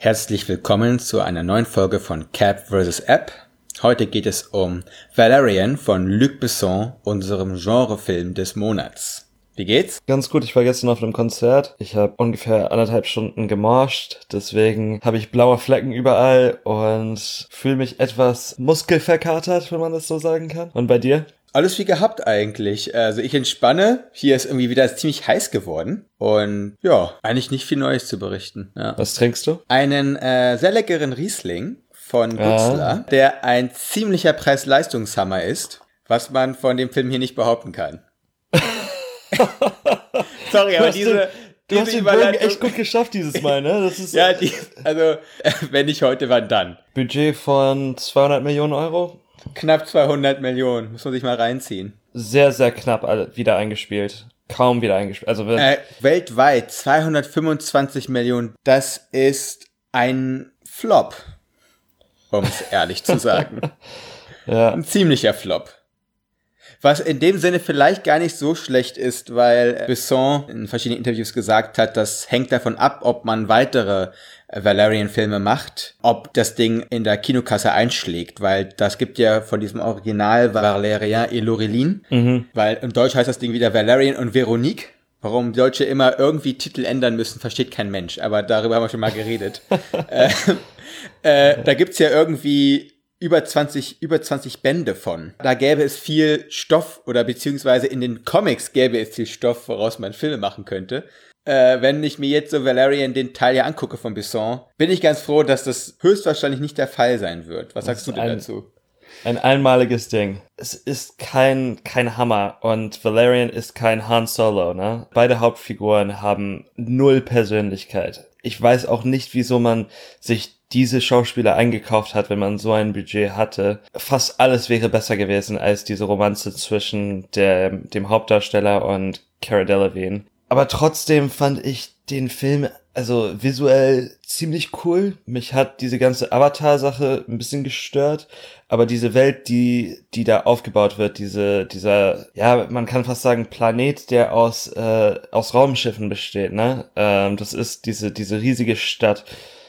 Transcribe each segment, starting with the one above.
Herzlich willkommen zu einer neuen Folge von Cap vs. App. Heute geht es um Valerian von Luc Besson, unserem Genrefilm des Monats. Wie geht's? Ganz gut, ich war gestern auf einem Konzert. Ich habe ungefähr anderthalb Stunden gemorscht, deswegen habe ich blaue Flecken überall und fühle mich etwas muskelverkatert, wenn man das so sagen kann. Und bei dir? Alles wie gehabt eigentlich. Also ich entspanne. Hier ist irgendwie wieder ziemlich heiß geworden. Und ja, eigentlich nicht viel Neues zu berichten. Ja. Was trinkst du? Einen äh, sehr leckeren Riesling von Gutzler, Ah. der ein ziemlicher Preis-Leistungshammer ist, was man von dem Film hier nicht behaupten kann. Sorry, aber diese, du hast den Bogen echt gut geschafft dieses Mal, ne? Das ist Ja, die, also wenn nicht heute, wann dann? Budget von 200 Millionen Euro. Knapp 200 Millionen, muss man sich mal reinziehen. Sehr, sehr knapp wieder eingespielt. Kaum wieder eingespielt. Also Äh, weltweit 225 Millionen, das ist ein Flop, um es ehrlich zu sagen. ja. Ein ziemlicher Flop. Was in dem Sinne vielleicht gar nicht so schlecht ist, weil Besson in verschiedenen Interviews gesagt hat, das hängt davon ab, ob man weitere Valerian-Filme macht, ob das Ding in der Kinokasse einschlägt, weil das gibt ja von diesem Original Valerian et Laureline, weil im Deutsch heißt das Ding wieder Valerian und Veronique. Warum Deutsche immer irgendwie Titel ändern müssen, versteht kein Mensch, aber darüber haben wir schon mal geredet. äh, äh, da gibt's ja irgendwie über 20, über 20 Bände von. Da gäbe es viel Stoff oder beziehungsweise in den Comics gäbe es viel Stoff, woraus man Filme machen könnte. Äh, wenn ich mir jetzt so Valerian den Teil ja angucke von Besson, bin ich ganz froh, dass das höchstwahrscheinlich nicht der Fall sein wird. Was sagst du denn dazu? Ein einmaliges Ding. Es ist kein, kein Hammer und Valerian ist kein Han Solo, ne? Beide Hauptfiguren haben null Persönlichkeit. Ich weiß auch nicht, wieso man sich diese Schauspieler eingekauft hat, wenn man so ein Budget hatte. Fast alles wäre besser gewesen als diese Romanze zwischen der, dem Hauptdarsteller und Cara Delevingne. Aber trotzdem fand ich den Film also visuell ziemlich cool. Mich hat diese ganze Avatar-Sache ein bisschen gestört, aber diese Welt, die die da aufgebaut wird, diese dieser ja, man kann fast sagen Planet, der aus äh, aus Raumschiffen besteht, ne? Ähm, das ist diese diese riesige Stadt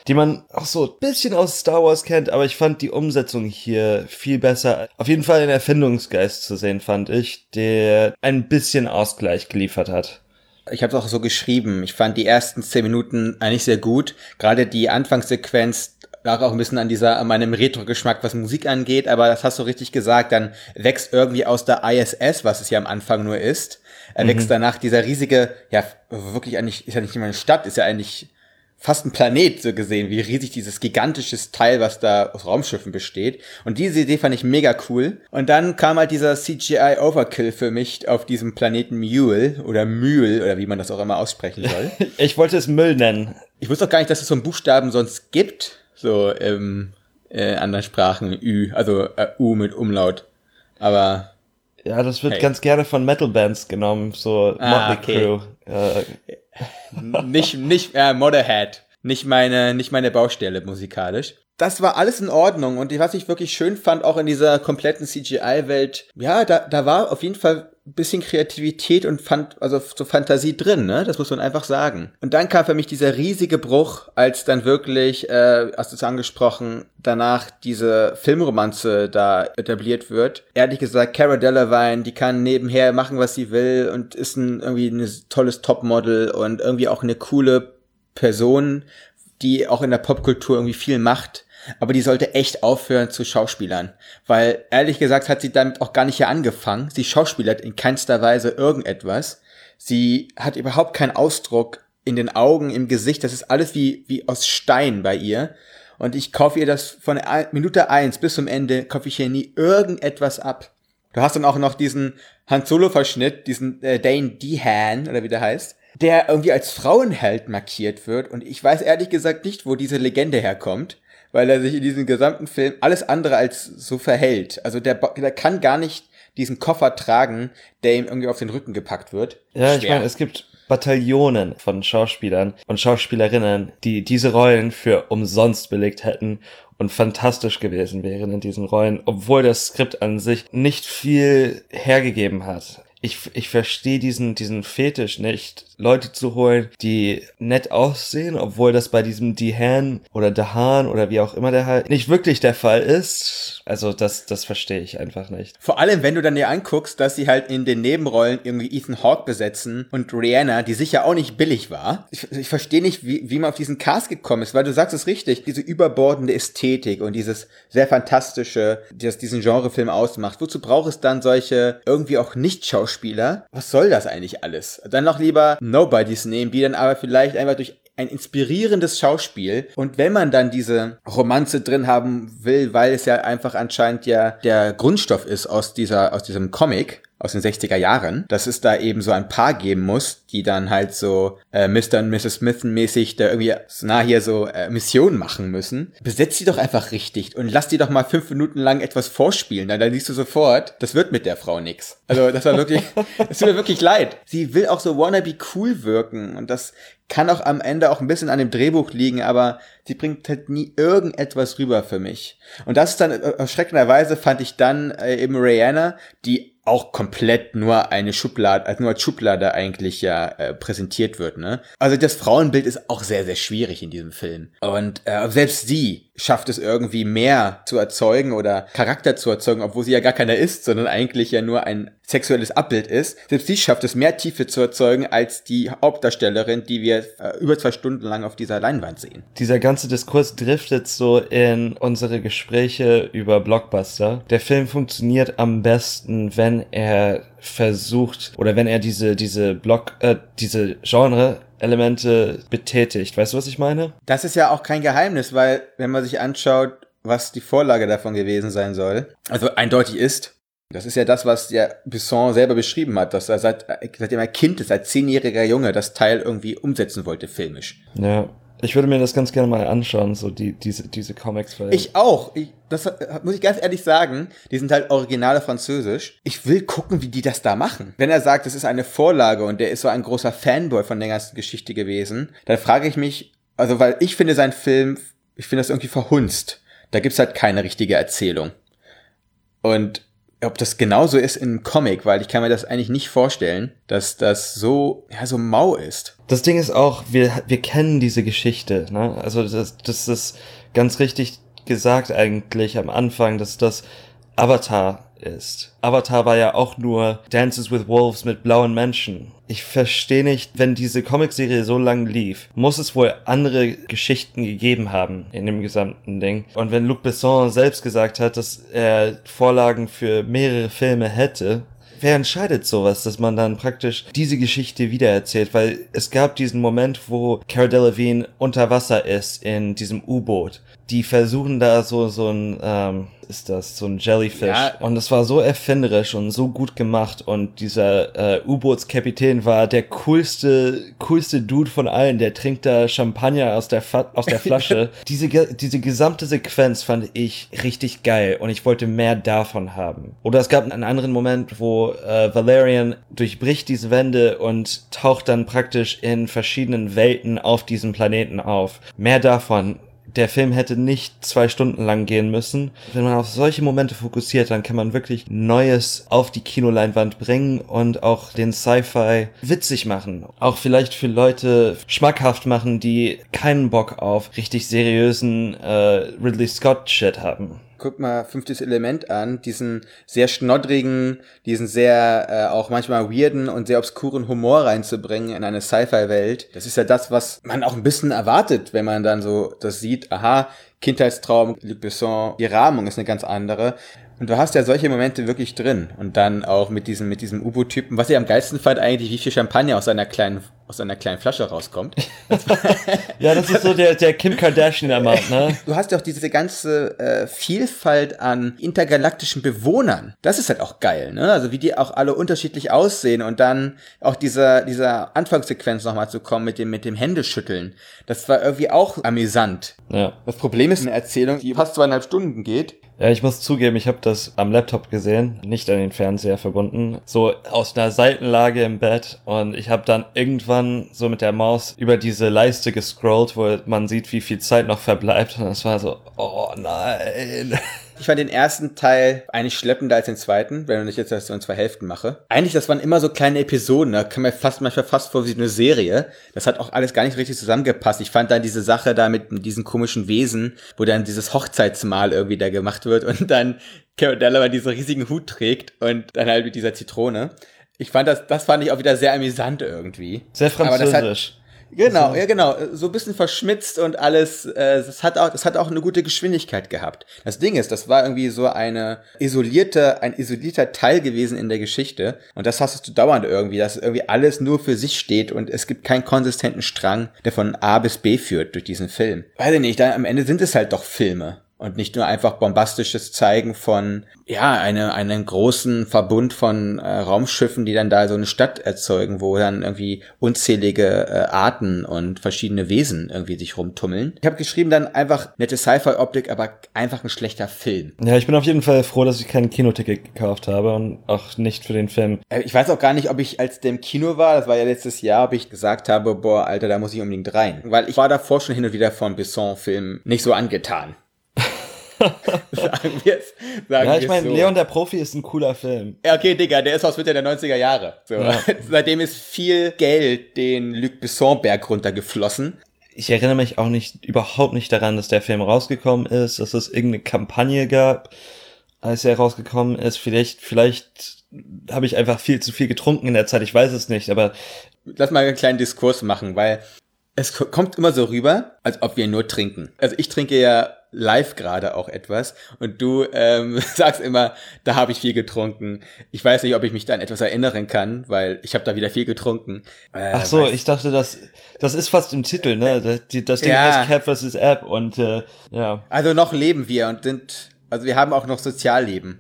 die man auch so ein bisschen aus Star Wars kennt, aber ich fand die Umsetzung hier viel besser. Auf jeden Fall ein Erfindungsgeist zu sehen, fand ich, der ein bisschen Ausgleich geliefert hat. Ich habe es auch so geschrieben. Ich fand die ersten zehn Minuten eigentlich sehr gut. Gerade die Anfangssequenz lag auch ein bisschen an dieser, an meinem Retro-Geschmack, was Musik angeht, aber das hast du richtig gesagt, dann wächst irgendwie aus der ISS, was es ja am Anfang nur ist, er wächst danach dieser riesige, ja, wirklich eigentlich, ist ja nicht immer eine Stadt, ist ja eigentlich fast ein Planet so gesehen, wie riesig dieses gigantisches Teil, was da aus Raumschiffen besteht. Und diese Idee fand ich mega cool. Und dann kam halt dieser CGI Overkill für mich auf diesem Planeten Mule oder Mühl oder wie man das auch immer aussprechen soll. Ich wollte es Müll nennen. ich wusste auch gar nicht, dass es so einen Buchstaben sonst gibt, so im äh, anderen Sprachen Ü, also äh, U mit Umlaut. Aber Ja, das wird Hey. ganz gerne von Metal-Bands genommen, so Ah, Motley okay. Crue. Äh, nicht, nicht, äh, Motherhead. Nicht meine, nicht meine Baustelle musikalisch. Das war alles in Ordnung und was ich wirklich schön fand, auch in dieser kompletten CGI-Welt, ja, da, da war auf jeden Fall bisschen Kreativität und fand, also so Fantasie drin, ne? Das muss man einfach sagen. Und dann kam für mich dieser riesige Bruch, als dann wirklich, äh, hast du es angesprochen, danach diese Filmromanze da etabliert wird. Ehrlich gesagt, Cara Delevingne, die kann nebenher machen, was sie will und ist ein irgendwie ein tolles Topmodel und irgendwie auch eine coole Person, die auch in der Popkultur irgendwie viel macht. Aber die sollte echt aufhören zu Schauspielern. Weil, ehrlich gesagt, hat sie damit auch gar nicht hier angefangen. Sie schauspielert in keinster Weise irgendetwas. Sie hat überhaupt keinen Ausdruck in den Augen, im Gesicht. Das ist alles wie, wie aus Stein bei ihr. Und ich kaufe ihr das von Minute eins bis zum Ende, kaufe ich hier nie irgendetwas ab. Du hast dann auch noch diesen Han Solo Verschnitt, diesen äh, Dane Dehan oder wie der heißt, der irgendwie als Frauenheld markiert wird. Und ich weiß ehrlich gesagt nicht, wo diese Legende herkommt, weil er sich in diesem gesamten Film alles andere als so verhält. Also der, der kann gar nicht diesen Koffer tragen, der ihm irgendwie auf den Rücken gepackt wird. Ja, ich meine, es gibt Bataillonen von Schauspielern und Schauspielerinnen, die diese Rollen für umsonst belegt hätten und fantastisch gewesen wären in diesen Rollen, obwohl das Skript an sich nicht viel hergegeben hat. Ich, ich verstehe diesen, diesen Fetisch nicht, Leute zu holen, die nett aussehen, obwohl das bei diesem Dehan oder Dahan oder wie auch immer der halt nicht wirklich der Fall ist. Also das, das verstehe ich einfach nicht. Vor allem, wenn du dann dir anguckst, dass sie halt in den Nebenrollen irgendwie Ethan Hawke besetzen und Rihanna, die sicher auch nicht billig war. Ich, ich verstehe nicht, wie, wie man auf diesen Cast gekommen ist, weil du sagst es richtig, diese überbordende Ästhetik und dieses sehr fantastische, das diesen Genrefilm ausmacht. Wozu braucht es dann solche irgendwie auch Nicht-Schauspieler? Was soll das eigentlich alles? Dann noch lieber Nobodies nehmen, die dann aber vielleicht einfach durch ein inspirierendes Schauspiel. Und wenn man dann diese Romanze drin haben will, weil es ja einfach anscheinend ja der Grundstoff ist aus dieser, aus diesem Comic, aus den 60er Jahren, dass es da eben so ein Paar geben muss, die dann halt so äh, Mr. und Mrs. Smith mäßig da irgendwie so nah hier so äh, Missionen machen müssen. Besetzt sie doch einfach richtig und lass die doch mal fünf Minuten lang etwas vorspielen. Dann, dann siehst du sofort, das wird mit der Frau nix. Also das war wirklich, das tut mir wirklich leid. Sie will auch so wannabe cool wirken und das kann auch am Ende auch ein bisschen an dem Drehbuch liegen, aber sie bringt halt nie irgendetwas rüber für mich. Und das ist dann äh, erschreckenderweise fand ich dann äh, eben Rihanna, die auch komplett nur eine Schublade, als nur als Schublade eigentlich ja äh, präsentiert wird, ne? Also das Frauenbild ist auch sehr, sehr schwierig in diesem Film. Und äh, selbst sie schafft es irgendwie mehr zu erzeugen oder Charakter zu erzeugen, obwohl sie ja gar keiner ist, sondern eigentlich ja nur ein sexuelles Abbild ist. Selbst sie schafft es mehr Tiefe zu erzeugen als die Hauptdarstellerin, die wir äh, über zwei Stunden lang auf dieser Leinwand sehen. Dieser ganze Diskurs driftet so in unsere Gespräche über Blockbuster. Der Film funktioniert am besten, wenn er versucht oder wenn er diese diese Block äh, diese Genre Elemente betätigt. Weißt du, was ich meine? Das ist ja auch kein Geheimnis, weil wenn man sich anschaut, was die Vorlage davon gewesen sein soll, also eindeutig ist, das ist ja das, was ja Bisson selber beschrieben hat, dass er seit, seitdem er Kind ist, als zehnjähriger Junge, das Teil irgendwie umsetzen wollte, filmisch. Ja. Ich würde mir das ganz gerne mal anschauen, so die, diese, diese Comics. Weil ich auch. Ich, das muss ich ganz ehrlich sagen. Die sind halt originale Französisch. Ich will gucken, wie die das da machen. Wenn er sagt, das ist eine Vorlage und der ist so ein großer Fanboy von der ganzen Geschichte gewesen, dann frage ich mich, also weil ich finde sein Film, ich finde das irgendwie verhunzt. Da gibt's halt keine richtige Erzählung. Und ob das genauso ist im Comic, weil ich kann mir das eigentlich nicht vorstellen, dass das so, ja, so mau ist. Das Ding ist auch, wir, wir kennen diese Geschichte, ne? Also das, das ist ganz richtig gesagt eigentlich am Anfang, dass das Avatar ist. Avatar war ja auch nur Dances with Wolves mit blauen Menschen. Ich verstehe nicht, wenn diese Comicserie so lang lief, muss es wohl andere Geschichten gegeben haben in dem gesamten Ding. Und wenn Luc Besson selbst gesagt hat, dass er Vorlagen für mehrere Filme hätte, wer entscheidet sowas, dass man dann praktisch diese Geschichte wiedererzählt? Weil es gab diesen Moment, wo Cara Delevingne unter Wasser ist in diesem U-Boot. Die versuchen da so, so ein, ähm, ist das, so ein Jellyfish. Ja. Und es war so erfinderisch und so gut gemacht. Und dieser äh, U-Bootskapitän war der coolste, coolste Dude von allen. Der trinkt da Champagner aus der, Fa aus der Flasche. diese, diese gesamte Sequenz fand ich richtig geil und ich wollte mehr davon haben. Oder es gab einen anderen Moment, wo äh, Valerian durchbricht diese Wände und taucht dann praktisch in verschiedenen Welten auf diesem Planeten auf. Mehr davon der Film hätte nicht zwei Stunden lang gehen müssen. Wenn man auf solche Momente fokussiert, dann kann man wirklich Neues auf die Kinoleinwand bringen und auch den Sci-Fi witzig machen. Auch vielleicht für Leute schmackhaft machen, die keinen Bock auf richtig seriösen äh, Ridley Scott Shit haben guck mal fünftes Element an, diesen sehr schnoddrigen, diesen sehr äh, auch manchmal weirden und sehr obskuren Humor reinzubringen in eine Sci-Fi-Welt. Das ist ja das, was man auch ein bisschen erwartet, wenn man dann so das sieht, aha, Kindheitstraum, Luc Besson, die Rahmung ist eine ganz andere. Und du hast ja solche Momente wirklich drin. Und dann auch mit diesem, mit diesem U-Boot-Typen, was ich am geilsten fand eigentlich, wie viel Champagner aus seiner kleinen aus einer kleinen Flasche rauskommt. Ja, das ist so der, der Kim Kardashian-Amount, ne? Du hast ja auch diese ganze äh, Vielfalt an intergalaktischen Bewohnern. Das ist halt auch geil, ne? Also wie die auch alle unterschiedlich aussehen und dann auch dieser, dieser Anfangssequenz nochmal zu kommen mit dem, mit dem Händeschütteln. Das war irgendwie auch amüsant. Ja. Das Problem ist eine Erzählung, die fast zweieinhalb Stunden geht. Ja, ich muss zugeben, ich habe das am Laptop gesehen, nicht an den Fernseher verbunden, so aus einer Seitenlage im Bett und ich habe dann irgendwann so mit der Maus über diese Leiste gescrollt, wo man sieht, wie viel Zeit noch verbleibt und das war so, oh nein. Ich fand den ersten Teil eigentlich schleppender als den zweiten, wenn ich jetzt das so in zwei Hälften mache. Eigentlich, das waren immer so kleine Episoden, da kam mir fast manchmal fast vor wie eine Serie. Das hat auch alles gar nicht richtig zusammengepasst. Ich fand dann diese Sache da mit diesen komischen Wesen, wo dann dieses Hochzeitsmahl irgendwie da gemacht wird und dann Carol Delaware diesen riesigen Hut trägt und dann halt mit dieser Zitrone. Ich fand das, das fand ich auch wieder sehr amüsant irgendwie. Sehr französisch. Genau, ja genau, so ein bisschen verschmitzt und alles, äh, das hat auch, das hat auch eine gute Geschwindigkeit gehabt. Das Ding ist, das war irgendwie so eine isolierte, ein isolierter Teil gewesen in der Geschichte und das hast du dauernd irgendwie, dass irgendwie alles nur für sich steht und es gibt keinen konsistenten Strang, der von A bis B führt durch diesen Film. Weiß ich nicht, dann am Ende sind es halt doch Filme. Und nicht nur einfach bombastisches Zeigen von, ja, eine, einen großen Verbund von äh, Raumschiffen, die dann da so eine Stadt erzeugen, wo dann irgendwie unzählige äh, Arten und verschiedene Wesen irgendwie sich rumtummeln. Ich habe geschrieben dann einfach nette Sci-Fi-Optik, aber einfach ein schlechter Film. Ja, ich bin auf jeden Fall froh, dass ich kein Kinoticket gekauft habe und auch nicht für den Film. Äh, Ich weiß auch gar nicht, ob ich als der im Kino war, das war ja letztes Jahr, ob ich gesagt habe, boah, Alter, da muss ich unbedingt rein. Weil ich war davor schon hin und wieder von Besson-Filmen nicht so angetan. sagen wir es. Sagen Ja, ich meine, so. Leon der Profi ist ein cooler Film. Ja, okay, Digga, der ist aus Mitte der 90er Jahre. So. Ja. Seitdem ist viel Geld den Luc Besson-Berg runtergeflossen. Ich erinnere mich auch nicht, überhaupt nicht daran, dass der Film rausgekommen ist, dass es irgendeine Kampagne gab, als er rausgekommen ist. Vielleicht, vielleicht habe ich einfach viel zu viel getrunken in der Zeit, ich weiß es nicht, aber Lass mal einen kleinen Diskurs machen, weil es ko- kommt immer so rüber, als ob wir nur trinken. Also ich trinke ja live gerade auch etwas und du ähm, sagst immer, da habe ich viel getrunken. Ich weiß nicht, ob ich mich da an etwas erinnern kann, weil ich habe da wieder viel getrunken. Äh, ach so, ich dachte, das, das ist fast im Titel, ne? Das, die- das Ding Ja. heißt Cap vs. App und äh, ja. Also noch leben wir und sind, also wir haben auch noch Sozialleben.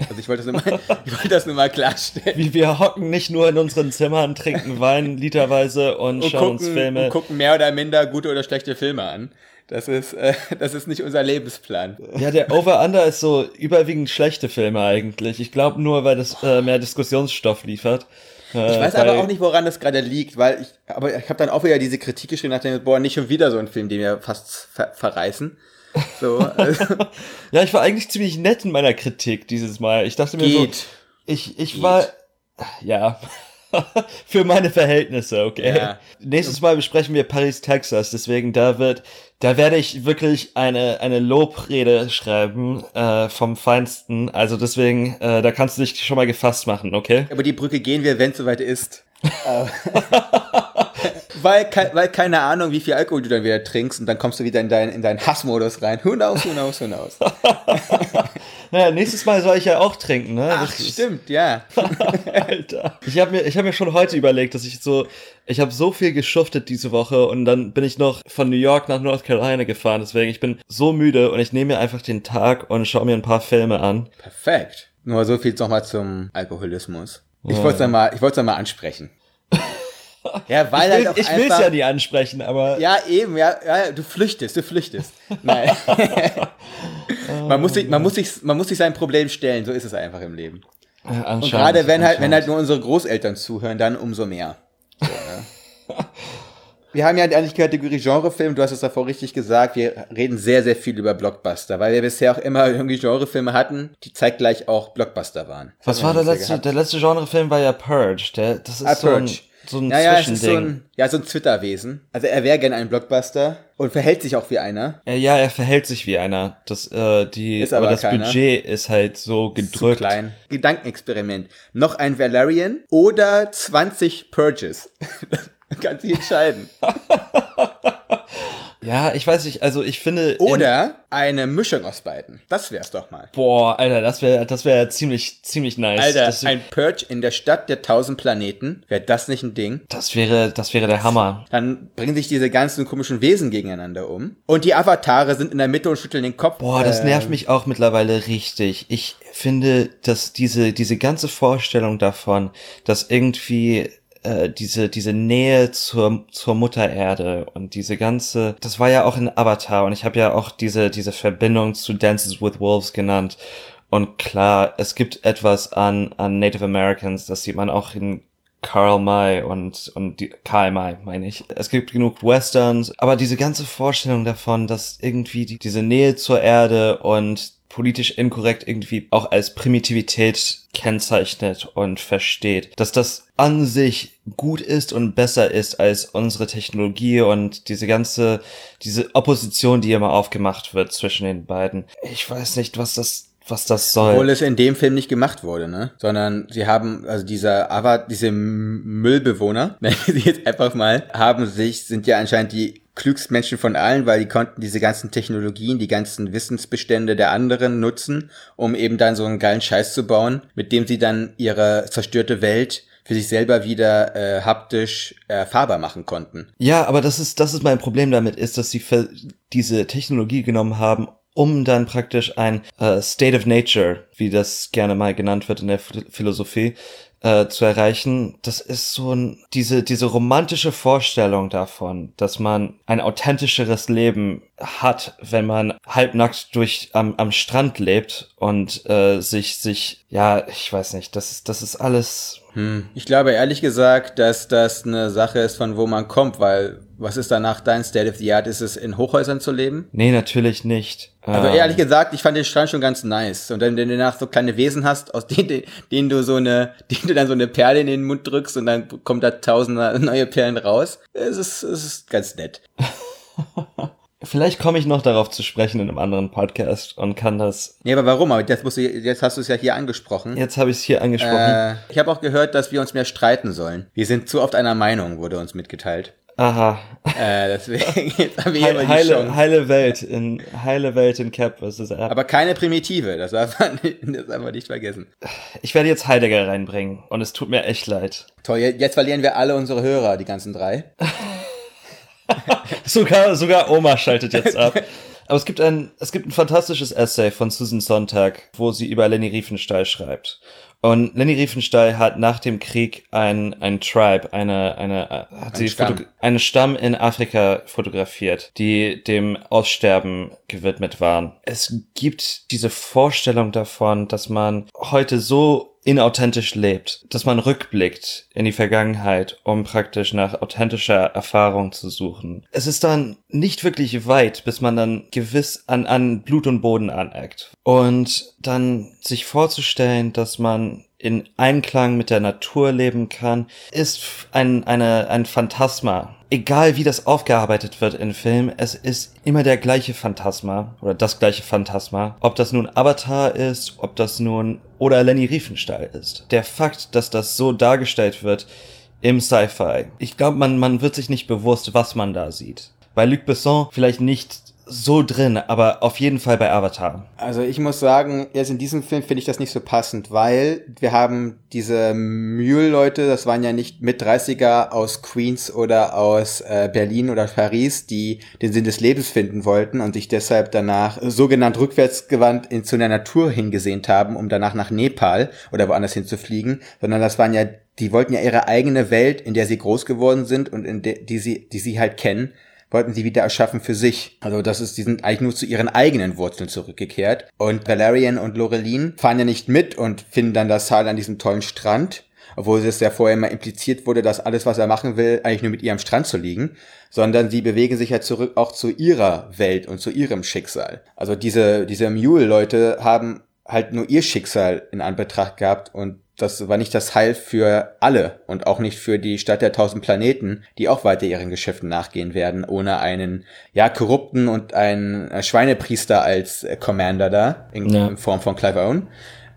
Also ich wollte das nur mal, ich wollte das nur mal klarstellen. Wie wir hocken nicht nur in unseren Zimmern, trinken Wein literweise und, und schauen uns gucken, Filme. und gucken mehr oder minder gute oder schlechte Filme an. Das ist, äh, das ist nicht unser Lebensplan. Ja, der Over-Under ist so überwiegend schlechte Filme eigentlich. Ich glaube nur, weil das äh, mehr Diskussionsstoff liefert. Äh, Ich weiß aber auch nicht, woran das gerade liegt, weil ich, aber ich habe dann auch wieder diese Kritik geschrieben, nach dem, boah, nicht schon wieder so ein Film, den wir fast ver verreißen. So, also, Ja, ich war eigentlich ziemlich nett in meiner Kritik dieses Mal. Ich dachte mir geht. so, ich, ich Geht. war, ja, für meine Verhältnisse, okay. Ja. Nächstes Mal besprechen wir Paris, Texas, deswegen da wird, da werde ich wirklich eine, eine Lobrede schreiben, äh, vom Feinsten. Also deswegen, äh, da kannst du dich schon mal gefasst machen, okay? Aber die Brücke gehen wir, wenn es soweit ist. Weil, weil keine Ahnung, wie viel Alkohol du dann wieder trinkst und dann kommst du wieder in deinen in deinen Hassmodus rein. Who knows, who knows, who knows. Naja, nächstes Mal soll ich ja auch trinken, ne? Ach, Das stimmt, ja. Alter. Ich habe mir, ich hab mir schon heute überlegt, dass ich so, ich habe so viel geschuftet diese Woche und dann bin ich noch von New York nach North Carolina gefahren. Deswegen, ich bin so müde und ich nehme mir einfach den Tag und schaue mir ein paar Filme an. Perfekt. Nur so viel nochmal zum Alkoholismus. Ich wollte es mal, ich wollte es mal ansprechen. Ja, weil Ich halt will, auch ich will's einfach, ja nie ansprechen, aber Ja, eben, ja, ja, du flüchtest, du flüchtest. Nein. man, muss sich, man, muss sich, man muss sich sein Problem stellen, so ist es einfach im Leben. äh, Und gerade wenn halt, wenn halt nur unsere Großeltern zuhören, dann umso mehr. Wir haben ja eigentlich Kategorie Genrefilm, du hast es davor richtig gesagt, wir reden sehr, sehr viel über Blockbuster, weil wir bisher auch immer irgendwie Genrefilme hatten, die zeitgleich auch Blockbuster waren. Das Was war der letzte, gehabt. der letzte Genrefilm war ja Purge. Der, das ist Ah, so ein, Purge. so ein Naja, es ist so Zwischending. ein, ja, so ein Twitter-Wesen. Also er wäre gerne ein Blockbuster und verhält sich auch wie einer. Äh, ja, er verhält sich wie einer. Das, äh, die, Ist aber, aber das keiner. Budget ist halt so Zu gedrückt. klein. Gedankenexperiment. Noch ein Valerian oder 20 Purges. Kannst dich entscheiden. Ja, ich weiß nicht, also ich finde. in- Oder eine Mischung aus beiden. Das wär's doch mal. Boah, Alter, das wäre das wär ziemlich, ziemlich nice. Alter, das, ein Purge in der Stadt der tausend Planeten. Wäre das nicht ein Ding? das wäre, das wäre der Hammer. Dann bringen sich diese ganzen komischen Wesen gegeneinander um. Und die Avatare sind in der Mitte und schütteln den Kopf. Boah, das Äh, nervt mich auch mittlerweile richtig. Ich finde, dass diese, diese ganze Vorstellung davon, dass irgendwie äh, diese, diese Nähe zur, zur Mutter Erde und diese ganze, das war ja auch in Avatar und ich habe ja auch diese, diese Verbindung zu Dances with Wolves genannt. Und klar, es gibt etwas an, an Native Americans, das sieht man auch in Karl May und, und die, Karl May, meine ich. Es gibt genug Westerns, aber diese ganze Vorstellung davon, dass irgendwie die, diese Nähe zur Erde und politisch inkorrekt irgendwie auch als Primitivität kennzeichnet und versteht, dass das an sich gut ist und besser ist als unsere Technologie und diese ganze, diese Opposition, die immer aufgemacht wird zwischen den beiden. Ich weiß nicht, was das, was das soll. Obwohl es in dem Film nicht gemacht wurde, ne? Sondern sie haben, also dieser Avat, diese Müllbewohner, nenne ich sie jetzt einfach mal, haben sich, sind ja anscheinend die klügsten Menschen von allen, weil die konnten diese ganzen Technologien, die ganzen Wissensbestände der anderen nutzen, um eben dann so einen geilen Scheiß zu bauen, mit dem sie dann ihre zerstörte Welt für sich selber wieder äh, haptisch erfahrbar machen konnten. Ja, aber das ist, das ist mein Problem damit, ist, dass sie diese Technologie genommen haben, um dann praktisch ein äh, State of Nature, wie das gerne mal genannt wird in der Ph- Philosophie, äh, zu erreichen. Das ist so ein, diese, diese romantische Vorstellung davon, dass man ein authentischeres Leben hat, wenn man halbnackt durch am, am Strand lebt und äh, sich, sich, ja, ich weiß nicht, das ist, das ist alles, Hm. Ich glaube ehrlich gesagt, dass das eine Sache ist, von wo man kommt, weil was ist danach dein State of the Art? Ist es in Hochhäusern zu leben? nee, natürlich nicht. Also Ähm, ehrlich gesagt, ich fand den Strand schon ganz nice. Und dann, wenn du danach so kleine Wesen hast, aus denen, denen du so eine, denen du dann so eine Perle in den Mund drückst und dann kommt da tausende neue Perlen raus. Es ist, es ist ganz nett. Vielleicht komme ich noch darauf zu sprechen in einem anderen Podcast und kann das. Nee, aber warum? Aber jetzt musst du, jetzt hast du es ja hier angesprochen. Jetzt habe ich es hier angesprochen. Äh, ich habe auch gehört, dass wir uns mehr streiten sollen. Wir sind zu oft einer Meinung, wurde uns mitgeteilt. Aha. Äh, deswegen jetzt haben wir hier Heile, mal die heile, Chance. heile Welt in heile Welt in Cap versus App. Aber keine Primitive, das darf man nicht, das darf man nicht vergessen. ich werde jetzt Heidegger reinbringen und es tut mir echt leid. Toll, je- jetzt verlieren wir alle unsere Hörer, die ganzen drei. Sogar sogar Oma schaltet jetzt ab. Aber es gibt ein es gibt ein fantastisches Essay von Susan Sontag, wo sie über Lenny Riefenstahl schreibt. Und Lenny Riefenstahl hat nach dem Krieg ein, ein Tribe, eine, eine, äh, hat sie Stamm. einen Stamm in Afrika fotografiert, die dem Aussterben gewidmet waren. Es gibt diese Vorstellung davon, dass man heute so inauthentisch lebt, dass man rückblickt in die Vergangenheit, um praktisch nach authentischer Erfahrung zu suchen. Es ist dann nicht wirklich weit, bis man dann gewiss an, an Blut und Boden aneckt. Und dann sich vorzustellen, dass man in Einklang mit der Natur leben kann, ist ein, eine, ein Phantasma. Egal wie das aufgearbeitet wird in Film, es ist immer der gleiche Phantasma oder das gleiche Phantasma. Ob das nun Avatar ist, ob das nun oder Lenny Riefenstahl ist. Der Fakt, dass das so dargestellt wird im Sci-Fi. Ich glaube, man, man wird sich nicht bewusst, was man da sieht. Bei Luc Besson vielleicht nicht so drin, aber auf jeden Fall bei Avatar. Also ich muss sagen, jetzt in diesem Film finde ich das nicht so passend, weil wir haben diese Mule-Leute, das waren ja nicht mit 30er aus Queens oder aus äh, Berlin oder Paris, die den Sinn des Lebens finden wollten und sich deshalb danach sogenannt rückwärtsgewandt in, zu der Natur hingesehnt haben, um danach nach Nepal oder woanders hinzufliegen, sondern das waren ja, die wollten ja ihre eigene Welt, in der sie groß geworden sind und in der, die sie, die sie halt kennen, wollten sie wieder erschaffen für sich. Also das ist, die sind eigentlich nur zu ihren eigenen Wurzeln zurückgekehrt. Und Valerian und Lorelin fahren ja nicht mit und finden dann das Saal an diesem tollen Strand, obwohl es ja vorher mal impliziert wurde, dass alles, was er machen will, eigentlich nur mit ihr am Strand zu liegen, sondern sie bewegen sich ja zurück auch zu ihrer Welt und zu ihrem Schicksal. Also diese, diese Mule-Leute haben halt nur ihr Schicksal in Anbetracht gehabt und das war nicht das Heil für alle und auch nicht für die Stadt der tausend Planeten, die auch weiter ihren Geschäften nachgehen werden, ohne einen, ja, korrupten und einen Schweinepriester als äh, Commander da, in, Ja. in Form von Clive Owen.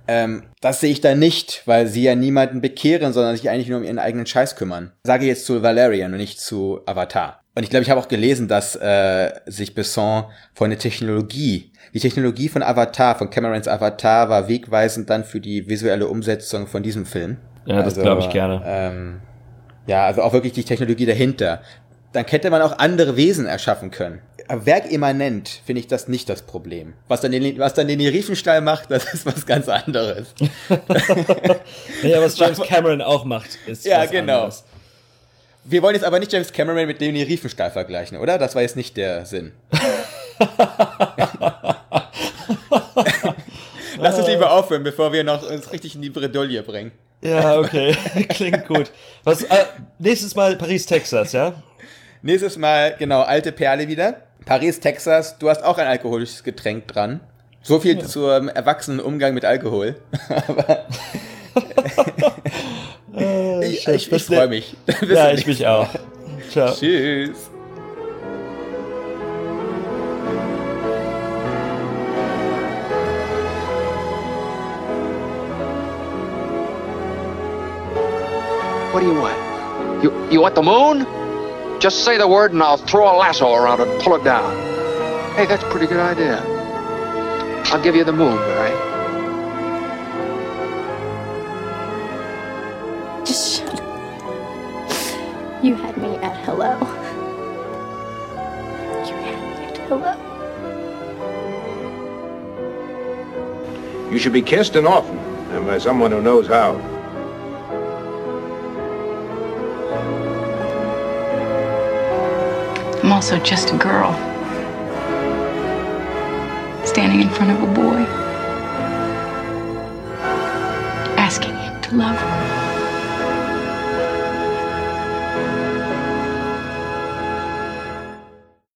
Ähm, das sehe ich da nicht, weil sie ja niemanden bekehren, sondern sich eigentlich nur um ihren eigenen Scheiß kümmern. Sage jetzt zu Valerian und nicht zu Avatar. Und ich glaube, ich habe auch gelesen, dass äh, sich Besson von der Technologie, die Technologie von Avatar, von Camerons Avatar, war wegweisend dann für die visuelle Umsetzung von diesem Film. Ja, das glaube ich gerne. Ähm, ja, also auch wirklich die Technologie dahinter. Dann hätte man auch andere Wesen erschaffen können. Werkimmanent finde ich das nicht das Problem. Was dann den, was dann den Riefenstahl macht, das ist was ganz anderes. ja, was James Cameron auch macht, ist ja, was genau. anderes. Wir wollen jetzt aber nicht James Cameron mit Leni Riefenstahl vergleichen, oder? Das war jetzt nicht der Sinn. Lass uns lieber aufhören, bevor wir noch uns richtig in die Bredouille bringen. Ja, okay. Klingt gut. Was, äh, nächstes Mal Paris, Texas, ja? Nächstes Mal, genau, alte Perle wieder. Paris, Texas, du hast auch ein alkoholisches Getränk dran. So viel ja. zum erwachsenen Umgang mit Alkohol. Aber ich, ich, ich freue mich. ja, ich mich auch. Ciao. Tschüss. What do you want? You, you want the moon? Just say the word and I'll throw a lasso around it and pull it down. Hey, that's a pretty good idea. I'll give you the moon, Barry. Just You had me at hello. You had me at hello. You should be kissed and often, and by someone who knows how. I'm also just a girl. Standing in front of a boy. Asking him to love her.